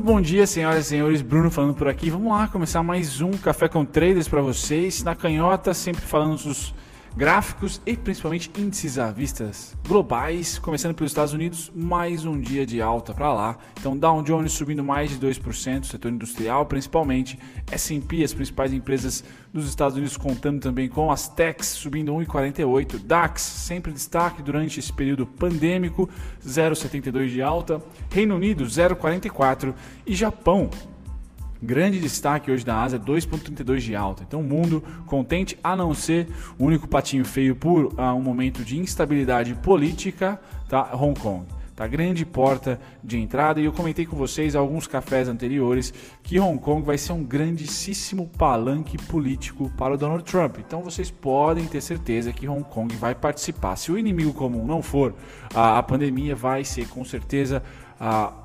Muito bom dia, senhoras e senhores. Bruno falando por aqui. Vamos lá começar mais um Café com Traders para vocês. Na canhota, sempre falando dos gráficos e principalmente índices à vista globais. Começando pelos Estados Unidos, mais um dia de alta para lá. Então, Dow Jones subindo mais de 2%, setor industrial principalmente. S&P, as principais empresas dos Estados Unidos contando também com as techs subindo 1,48. DAX sempre destaque durante esse período pandêmico, 0,72 de alta. Reino Unido 0,44 e Japão Grande destaque hoje da Ásia, 2,32 de alta. Então, o mundo contente, a não ser o único patinho feio por uh, um momento de instabilidade política, tá? Hong Kong. Tá? Grande porta de entrada. E eu comentei com vocês alguns cafés anteriores que Hong Kong vai ser um grandíssimo palanque político para o Donald Trump. Então, vocês podem ter certeza que Hong Kong vai participar. Se o inimigo comum não for a, a pandemia, vai ser com certeza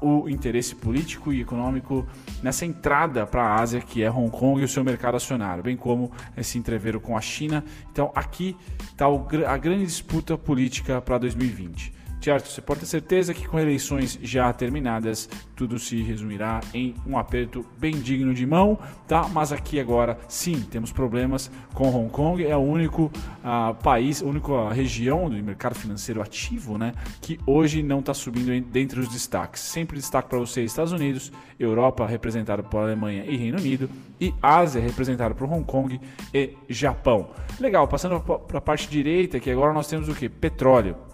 o interesse político e econômico nessa entrada para a Ásia, que é Hong Kong e o seu mercado acionário, bem como esse entreveiro com a China. Então, aqui está a grande disputa política para 2020. Certo? Você pode ter certeza que com eleições já terminadas, tudo se resumirá em um aperto bem digno de mão, tá? Mas aqui agora, sim, temos problemas com Hong Kong, é o único uh, país, a única região do mercado financeiro ativo, né, que hoje não está subindo dentre os destaques. Sempre destaque para você Estados Unidos, Europa representada por Alemanha e Reino Unido e Ásia representada por Hong Kong e Japão. Legal, passando para a parte direita, que agora nós temos o que? Petróleo.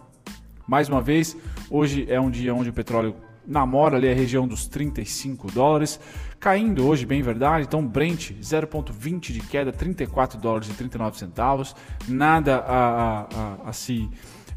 Mais uma vez, hoje é um dia onde o petróleo namora ali a região dos 35 dólares, caindo hoje, bem verdade. Então, Brent 0,20 de queda, 34 dólares e 39 centavos. Nada a, a, a, a se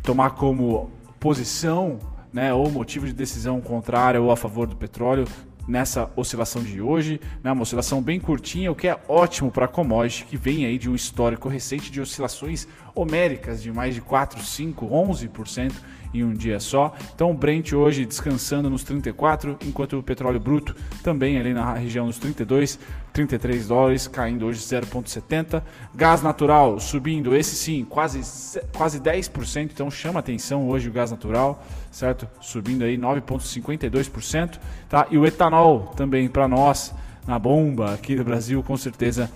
tomar como posição né, ou motivo de decisão contrária ou a favor do petróleo nessa oscilação de hoje, né, uma oscilação bem curtinha, o que é ótimo para a commodity, que vem aí de um histórico recente de oscilações homéricas de mais de 4, 5, 11% em um dia só. Então o Brent hoje descansando nos 34, enquanto o petróleo bruto também ali na região dos 32, 33 dólares, caindo hoje 0,70. Gás natural subindo, esse sim, quase, quase 10%, então chama atenção hoje o gás natural, certo? Subindo aí 9,52%, tá? E o etanol também para nós na bomba aqui do Brasil, com certeza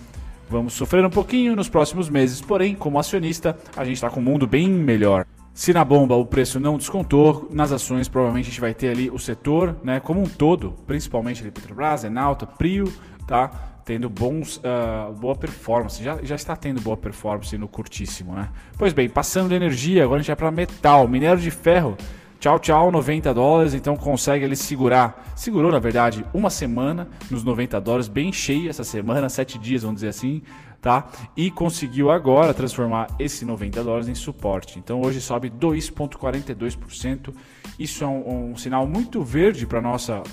vamos sofrer um pouquinho nos próximos meses, porém, como acionista, a gente está com um mundo bem melhor. Se na bomba o preço não descontou, nas ações provavelmente a gente vai ter ali o setor, né, como um todo, principalmente ali Petrobras, Enalta, Prio, tá? Tendo bons, uh, boa performance, já, já está tendo boa performance no curtíssimo, né? Pois bem, passando de energia, agora a gente vai para metal, minério de ferro, tchau, tchau, 90 dólares, então consegue ele segurar, segurou na verdade uma semana nos 90 dólares, bem cheia essa semana, sete dias, vamos dizer assim, tá? E conseguiu agora transformar esse 90 dólares em suporte. Então hoje sobe 2,42%. Isso é um, um, sinal muito verde para o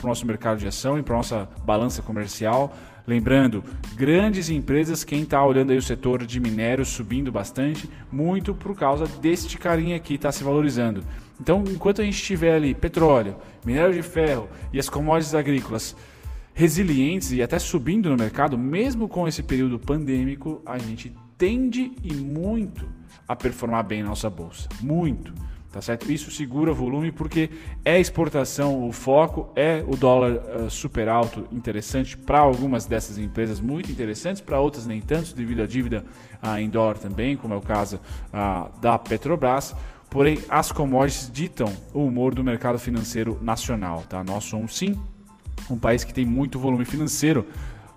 nosso mercado de ação e para nossa balança comercial. Lembrando, grandes empresas, quem está olhando aí o setor de minério subindo bastante, muito por causa deste carinha aqui está se valorizando. Então, enquanto a gente tiver ali petróleo, minério de ferro e as commodities agrícolas resilientes e até subindo no mercado, mesmo com esse período pandêmico, a gente tende e muito a performar bem na nossa bolsa. Muito. Tá certo? Isso segura volume porque é exportação o foco, é o dólar uh, super alto, interessante para algumas dessas empresas, muito interessantes, para outras nem tanto, devido à dívida uh, em dólar também, como é o caso uh, da Petrobras. Porém, as commodities ditam o humor do mercado financeiro nacional. Tá? Nós somos sim um país que tem muito volume financeiro.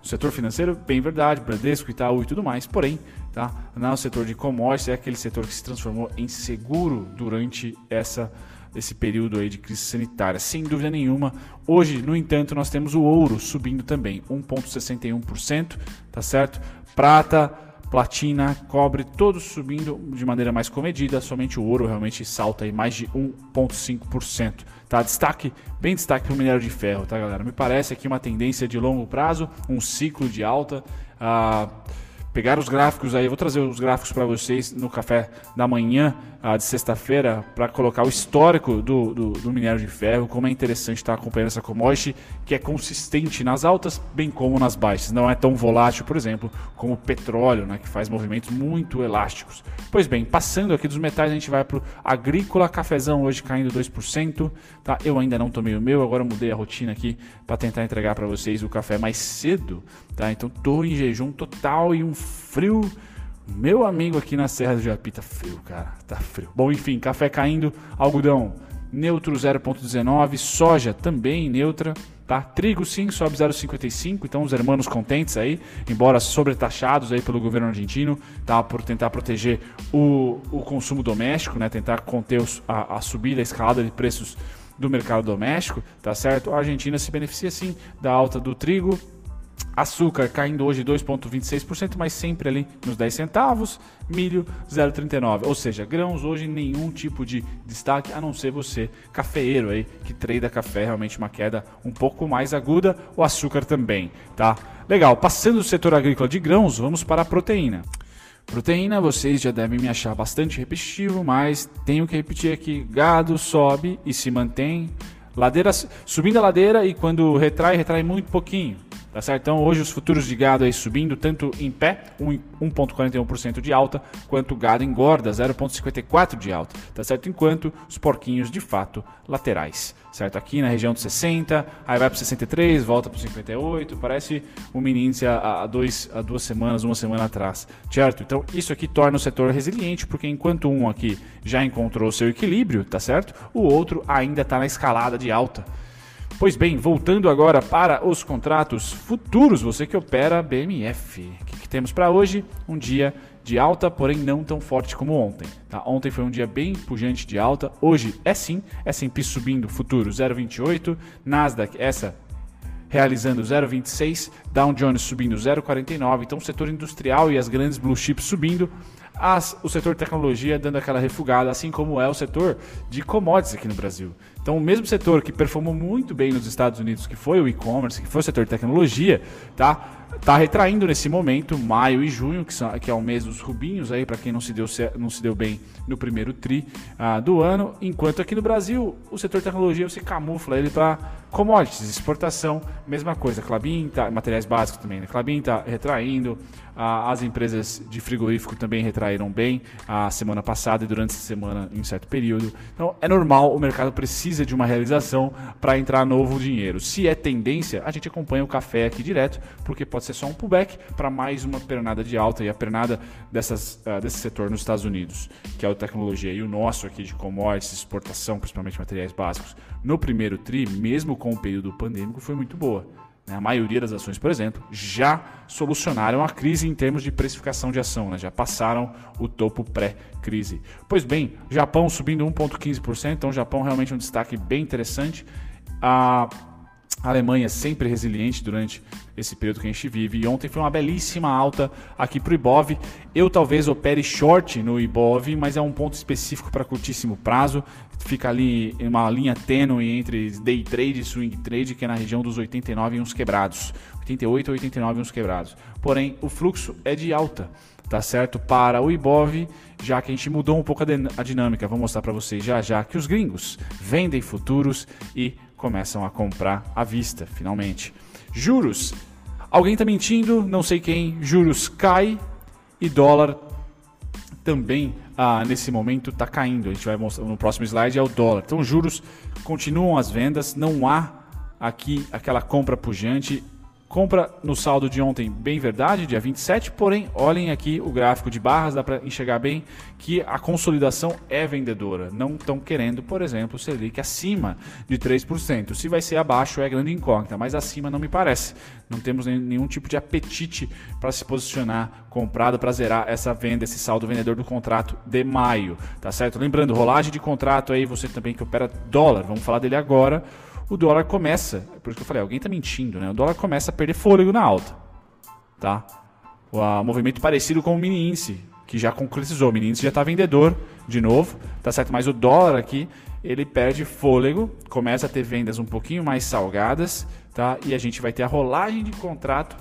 O setor financeiro, bem verdade, Bradesco, Itaú e tudo mais, porém, tá? no setor de commodities é aquele setor que se transformou em seguro durante essa esse período aí de crise sanitária, sem dúvida nenhuma. Hoje, no entanto, nós temos o ouro subindo também, 1,61%, tá certo? Prata platina, cobre, todos subindo de maneira mais comedida, somente o ouro realmente salta aí mais de 1,5%. Tá? Destaque, bem destaque para o minério de ferro, tá galera? Me parece aqui uma tendência de longo prazo, um ciclo de alta. Ah, pegar os gráficos aí, vou trazer os gráficos para vocês no café da manhã ah, de sexta-feira para colocar o histórico do, do, do, minério de ferro, como é interessante estar acompanhando essa commodity que é consistente nas altas, bem como nas baixas. Não é tão volátil, por exemplo, como o petróleo, né, que faz movimentos muito elásticos. Pois bem, passando aqui dos metais, a gente vai para o agrícola, cafezão hoje caindo 2%. Tá? Eu ainda não tomei o meu, agora mudei a rotina aqui para tentar entregar para vocês o café mais cedo. Tá? Então estou em jejum total e um frio meu amigo aqui na Serra do Japi tá frio, cara. Tá frio. Bom, enfim, café caindo, algodão neutro 0,19, soja também neutra, tá? Trigo sim sobe 0,55, então os hermanos contentes aí, embora sobretaxados aí pelo governo argentino, tá? Por tentar proteger o, o consumo doméstico, né? Tentar conter os, a, a subida, a escalada de preços do mercado doméstico, tá certo? A Argentina se beneficia sim da alta do trigo, Açúcar caindo hoje 2,26%, mas sempre ali nos 10 centavos. Milho 0,39. Ou seja, grãos hoje nenhum tipo de destaque, a não ser você, cafeeiro aí, que treina café, realmente uma queda um pouco mais aguda. O açúcar também, tá? Legal, passando do setor agrícola de grãos, vamos para a proteína. Proteína, vocês já devem me achar bastante repetitivo, mas tenho que repetir aqui: gado sobe e se mantém. Ladeira, subindo a ladeira e quando retrai, retrai muito pouquinho. Tá certo? Então hoje os futuros de gado aí subindo tanto em pé, 1,41% de alta, quanto gado engorda, 0,54% de alta. Tá certo? Enquanto os porquinhos de fato laterais. Certo? Aqui na região de 60, aí vai para 63, volta para 58, parece um mini índice há, dois, há duas semanas, uma semana atrás. Certo? Então isso aqui torna o setor resiliente, porque enquanto um aqui já encontrou seu equilíbrio, tá certo? O outro ainda está na escalada de alta. Pois bem, voltando agora para os contratos futuros, você que opera BMF. O que, que temos para hoje? Um dia de alta, porém não tão forte como ontem. Tá? Ontem foi um dia bem pujante de alta, hoje é sim, S&P subindo futuro 0,28, Nasdaq essa realizando 0,26, Dow Jones subindo 0,49, então o setor industrial e as grandes blue chips subindo, as, o setor tecnologia dando aquela refugada, assim como é o setor de commodities aqui no Brasil. Então, o mesmo setor que performou muito bem nos Estados Unidos, que foi o e-commerce, que foi o setor de tecnologia, tá? Tá retraindo nesse momento, maio e junho, que, são, que é o mês dos rubinhos aí, para quem não se, deu, não se deu bem no primeiro tri uh, do ano. Enquanto aqui no Brasil, o setor tecnologia você camufla ele para commodities, exportação, mesma coisa. Clabin tá, materiais básicos também, né? Clabin tá retraindo, as empresas de frigorífico também retraíram bem a semana passada e durante essa semana em certo período. Então é normal, o mercado precisa de uma realização para entrar novo dinheiro. Se é tendência, a gente acompanha o café aqui direto, porque pode ser só um pullback para mais uma pernada de alta e a pernada dessas, uh, desse setor nos Estados Unidos, que é o tecnologia, e o nosso aqui de commodities, exportação, principalmente materiais básicos, no primeiro TRI, mesmo com o período pandêmico, foi muito boa. Né? A maioria das ações, por exemplo, já solucionaram a crise em termos de precificação de ação, né? já passaram o topo pré-crise. Pois bem, Japão subindo 1,15%, então Japão realmente um destaque bem interessante. A Alemanha sempre resiliente durante esse período que a gente vive. E ontem foi uma belíssima alta aqui para o Ibov. Eu talvez opere short no Ibov, mas é um ponto específico para curtíssimo prazo. Fica ali uma linha tênue entre day trade e swing trade, que é na região dos 89 e uns quebrados. 88 a 89 e uns quebrados. Porém, o fluxo é de alta, tá certo? Para o Ibov, já que a gente mudou um pouco a dinâmica. Vou mostrar para vocês já já que os gringos vendem futuros e começam a comprar à vista, finalmente. Juros. Alguém está mentindo, não sei quem. Juros cai e dólar também ah, nesse momento está caindo. A gente vai mostrar no próximo slide é o dólar. Então juros continuam as vendas, não há aqui aquela compra pujante Compra no saldo de ontem, bem verdade, dia 27, porém, olhem aqui o gráfico de barras, dá para enxergar bem que a consolidação é vendedora. Não estão querendo, por exemplo, o Selic acima de 3%. Se vai ser abaixo é grande incógnita, mas acima não me parece. Não temos nenhum tipo de apetite para se posicionar comprado para zerar essa venda, esse saldo vendedor do contrato de maio, tá certo? Lembrando, rolagem de contrato aí, você também que opera dólar, vamos falar dele agora o dólar começa, por isso que eu falei, alguém está mentindo, né? O dólar começa a perder fôlego na alta, tá? O movimento parecido com o mini índice, que já concretizou, o mini índice já está vendedor de novo, tá certo? Mas o dólar aqui, ele perde fôlego, começa a ter vendas um pouquinho mais salgadas, tá? E a gente vai ter a rolagem de contrato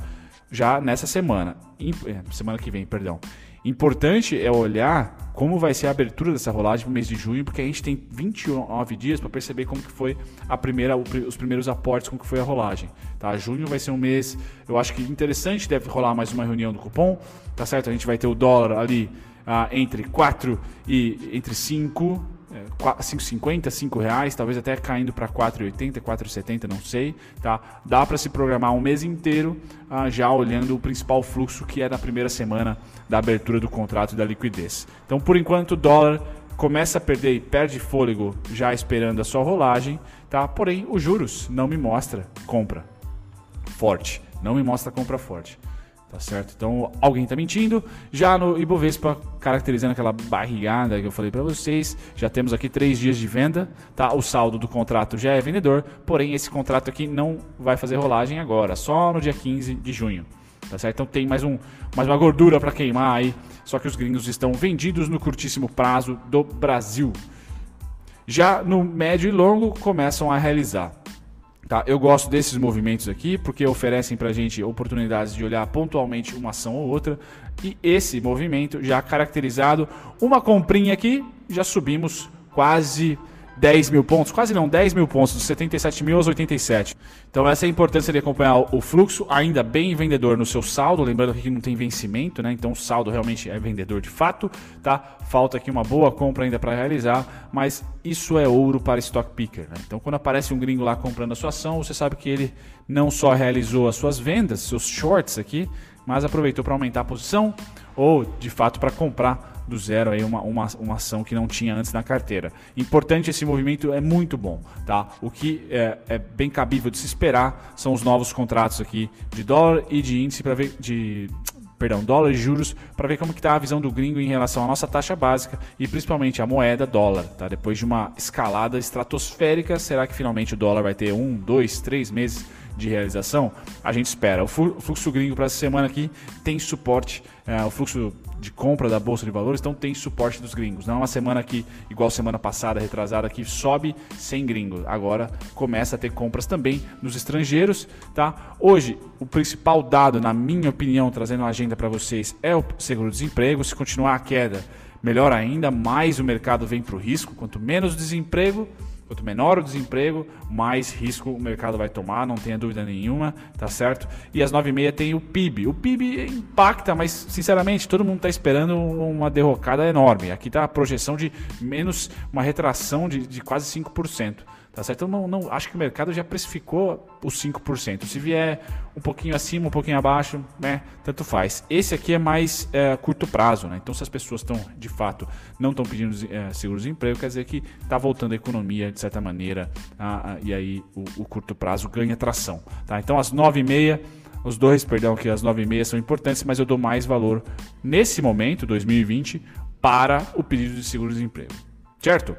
já nessa semana, é, semana que vem, perdão. Importante é olhar como vai ser a abertura dessa rolagem no mês de junho, porque a gente tem 29 dias para perceber como que foi a primeira, os primeiros aportes, como que foi a rolagem. Tá? Junho vai ser um mês, eu acho que interessante, deve rolar mais uma reunião do cupom, tá certo? A gente vai ter o dólar ali ah, entre 4 e entre 5 5,50, 5 reais, talvez até caindo para 4,80, 4,70, não sei, tá? Dá para se programar um mês inteiro ah, já olhando o principal fluxo que é na primeira semana da abertura do contrato e da liquidez. Então, por enquanto, o dólar começa a perder e perde fôlego já esperando a sua rolagem, tá? Porém, os juros não me mostra compra forte, não me mostra compra forte. Tá certo? Então alguém está mentindo. Já no Ibovespa, caracterizando aquela barrigada que eu falei para vocês, já temos aqui três dias de venda. Tá? O saldo do contrato já é vendedor, porém esse contrato aqui não vai fazer rolagem agora, só no dia 15 de junho. Tá certo? Então tem mais, um, mais uma gordura para queimar aí. Só que os gringos estão vendidos no curtíssimo prazo do Brasil. Já no médio e longo começam a realizar. Tá? Eu gosto desses movimentos aqui porque oferecem para a gente oportunidades de olhar pontualmente uma ação ou outra. E esse movimento já caracterizado, uma comprinha aqui, já subimos quase 10 mil pontos, quase não, 10 mil pontos, dos 77 mil aos 87. Então essa é a importância de acompanhar o fluxo, ainda bem vendedor no seu saldo, lembrando que não tem vencimento, né? Então o saldo realmente é vendedor de fato, tá? Falta aqui uma boa compra ainda para realizar, mas isso é ouro para stock picker, né? Então quando aparece um gringo lá comprando a sua ação, você sabe que ele não só realizou as suas vendas, seus shorts aqui, mas aproveitou para aumentar a posição ou de fato para comprar do zero aí uma, uma, uma ação que não tinha antes na carteira. Importante esse movimento é muito bom, tá? O que é, é bem cabível de se esperar são os novos contratos aqui de dólar e de índice para ver de perdão, dólar e juros, para ver como está a visão do gringo em relação à nossa taxa básica e principalmente a moeda dólar. Tá? Depois de uma escalada estratosférica, será que finalmente o dólar vai ter um, dois, três meses de realização? A gente espera. O fluxo gringo para essa semana aqui tem suporte, é, o fluxo de compra da bolsa de valores, então tem suporte dos gringos. Não é uma semana que, igual semana passada, retrasada, que sobe sem gringos. Agora começa a ter compras também nos estrangeiros, tá? Hoje, o principal dado, na minha opinião, trazendo a agenda para vocês, é o seguro-desemprego. Se continuar a queda, melhor ainda, mais o mercado vem para o risco. Quanto menos desemprego, Quanto menor o desemprego, mais risco o mercado vai tomar, não tenha dúvida nenhuma, tá certo? E às 9h30 tem o PIB. O PIB impacta, mas sinceramente todo mundo está esperando uma derrocada enorme. Aqui está a projeção de menos, uma retração de, de quase 5%. Tá certo? Eu não, não, acho que o mercado já precificou os 5%. Se vier um pouquinho acima, um pouquinho abaixo, né? Tanto faz. Esse aqui é mais é, curto prazo, né? Então, se as pessoas estão, de fato, não estão pedindo é, seguro-desemprego, quer dizer que está voltando a economia, de certa maneira, a, a, e aí o, o, curto prazo ganha tração. Tá? Então, às 9h30, os dois, perdão, que às 9h30 são importantes, mas eu dou mais valor nesse momento, 2020, para o pedido de seguro-desemprego. Certo?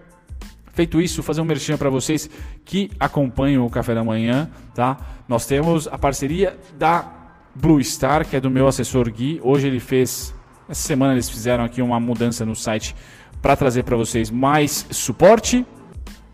Feito isso, fazer um merchan para vocês que acompanham o Café da Manhã, tá? Nós temos a parceria da Blue Star, que é do meu assessor Gui. Hoje ele fez, essa semana eles fizeram aqui uma mudança no site para trazer para vocês mais suporte.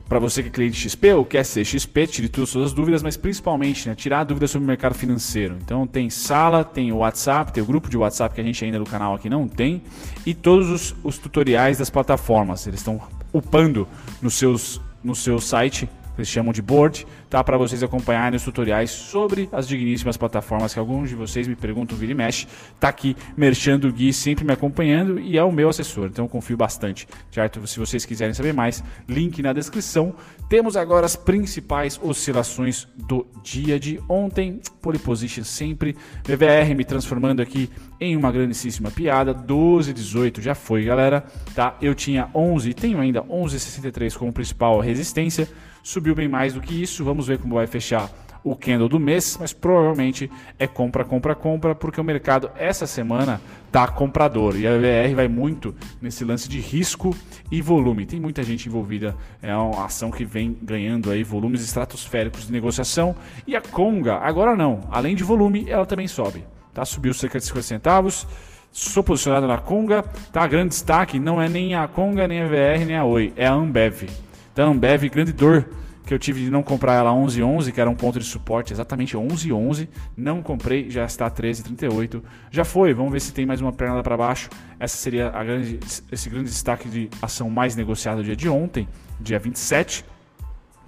Para você que é cliente XP ou quer ser XP, tire todas as suas dúvidas, mas principalmente né, tirar dúvidas sobre o mercado financeiro. Então tem sala, tem o WhatsApp, tem o grupo de WhatsApp que a gente ainda do canal aqui não tem, e todos os, os tutoriais das plataformas. Eles estão upando no, seus, no seu site, eles chamam de board, tá? Para vocês acompanharem os tutoriais sobre as digníssimas plataformas que alguns de vocês me perguntam, vira e mexe. Tá aqui, Merchando Gui, sempre me acompanhando e é o meu assessor, então eu confio bastante, certo? Se vocês quiserem saber mais, link na descrição. Temos agora as principais oscilações do dia de ontem. Pole position sempre. BVR me transformando aqui em uma grandíssima piada. 12, 18 já foi, galera. Tá? Eu tinha 11, tenho ainda 11,63 como principal resistência. Subiu bem mais do que isso. Vamos ver como vai fechar o candle do mês, mas provavelmente é compra, compra, compra, porque o mercado essa semana tá comprador e a VR vai muito nesse lance de risco e volume. Tem muita gente envolvida, é uma ação que vem ganhando aí volumes estratosféricos de negociação e a Conga agora não, além de volume, ela também sobe, tá? Subiu cerca de 50 centavos. Sou posicionado na Conga, tá? Grande destaque, não é nem a Conga, nem a VR, nem a Oi, é a Ambev. Então, Ambev, grande dor que eu tive de não comprar ela 11,11, que era um ponto de suporte exatamente 11,11. Não comprei, já está 13,38. Já foi, vamos ver se tem mais uma perna lá para baixo. Essa seria a grande, esse grande destaque de ação mais negociada do dia de ontem, dia 27.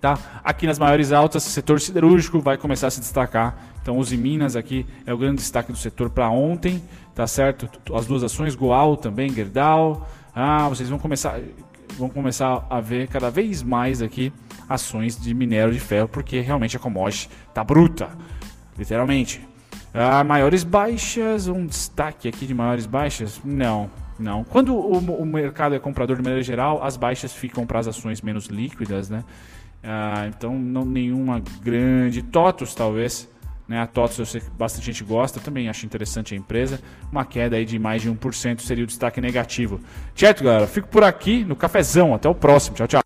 Tá? Aqui nas maiores altas, setor siderúrgico vai começar a se destacar. Então, Uzi Minas aqui é o grande destaque do setor para ontem, tá certo? As duas ações, Goal também, Gerdau. Ah, vocês vão começar, vão começar a ver cada vez mais aqui ações de minério de ferro, porque realmente a commodity tá bruta, literalmente. Ah, maiores baixas, um destaque aqui de maiores baixas? Não, não. Quando o, o mercado é comprador de maneira geral, as baixas ficam para as ações menos líquidas, né? Ah, então, não nenhuma grande. TOTOS, talvez. Né? A TOTOS eu sei que bastante gente gosta, também acho interessante a empresa. Uma queda aí de mais de 1% seria o destaque negativo. Certo, galera? Fico por aqui no cafezão. Até o próximo. Tchau, tchau.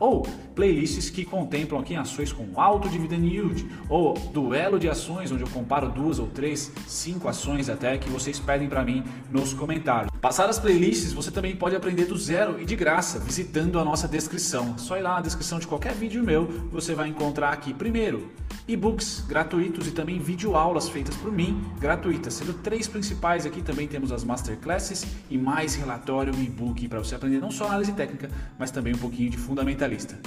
ou playlists que contemplam aqui ações com alto dividend yield, ou duelo de ações, onde eu comparo duas ou três, cinco ações até que vocês pedem para mim nos comentários. Passar as playlists, você também pode aprender do zero e de graça, visitando a nossa descrição. Só ir lá na descrição de qualquer vídeo meu, você vai encontrar aqui primeiro e-books gratuitos e também videoaulas feitas por mim, gratuitas. Sendo três principais aqui, também temos as masterclasses e mais relatório e-book para você aprender não só análise técnica, mas também um pouquinho de fundamentalista.